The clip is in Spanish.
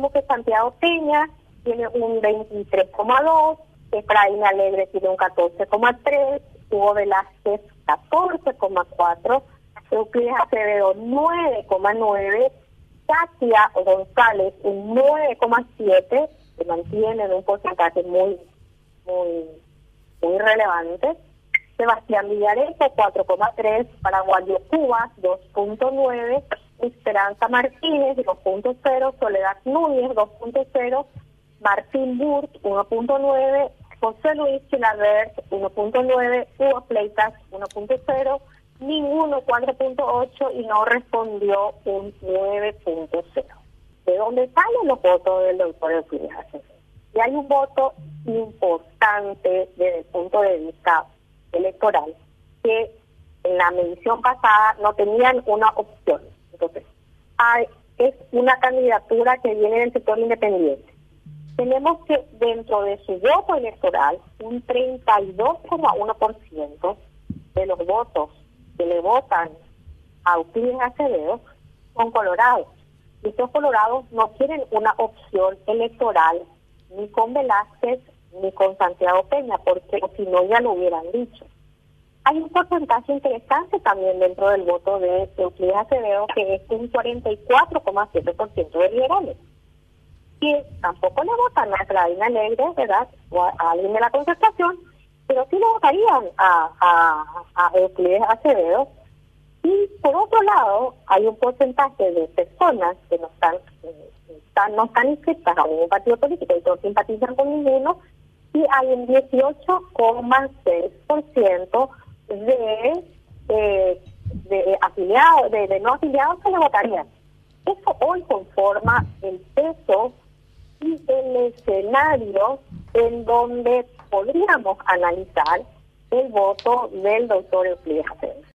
tenemos que Santiago Peña tiene un 23,2, Efraín Alegre tiene un 14,3, Hugo Velázquez 14,4, Euclides Acevedo 9,9, Katia González un 9,7, se mantiene en un porcentaje muy, muy, muy relevante. Sebastián Villarejo 4,3, Paraguayo Cuba 2,9, Esperanza Martínez 2.0, Soledad Núñez 2.0, Martín Burt 1.9, José Luis Chilabert 1.9, Hugo Pleitas 1.0, ninguno 4.8 y no respondió un 9.0. ¿De dónde salen los votos del doctor Euclides Y hay un voto importante desde el punto de vista electoral que en la medición pasada no tenían una opción. Entonces, hay, es una candidatura que viene del sector independiente tenemos que dentro de su voto electoral, un 32,1% de los votos que le votan a Euclides Acevedo son colorados. Y estos colorados no tienen una opción electoral ni con Velázquez ni con Santiago Peña, porque si no ya lo hubieran dicho. Hay un porcentaje interesante también dentro del voto de Euclides Acevedo, que es un 44,7% de liberales que tampoco le votan a Claudina Alegre, ¿verdad? O a, alguien de la concertación, pero sí le votarían a, a, a Euclides Acevedo. Y por otro lado, hay un porcentaje de personas que no están, eh, están no están inscritas a ningún partido político y no simpatizan con ninguno, y hay un 18,6% de, eh, de afiliados, de, de no afiliados que le votarían. Eso hoy conforma el peso y el escenario en donde podríamos analizar el voto del doctor Euclides.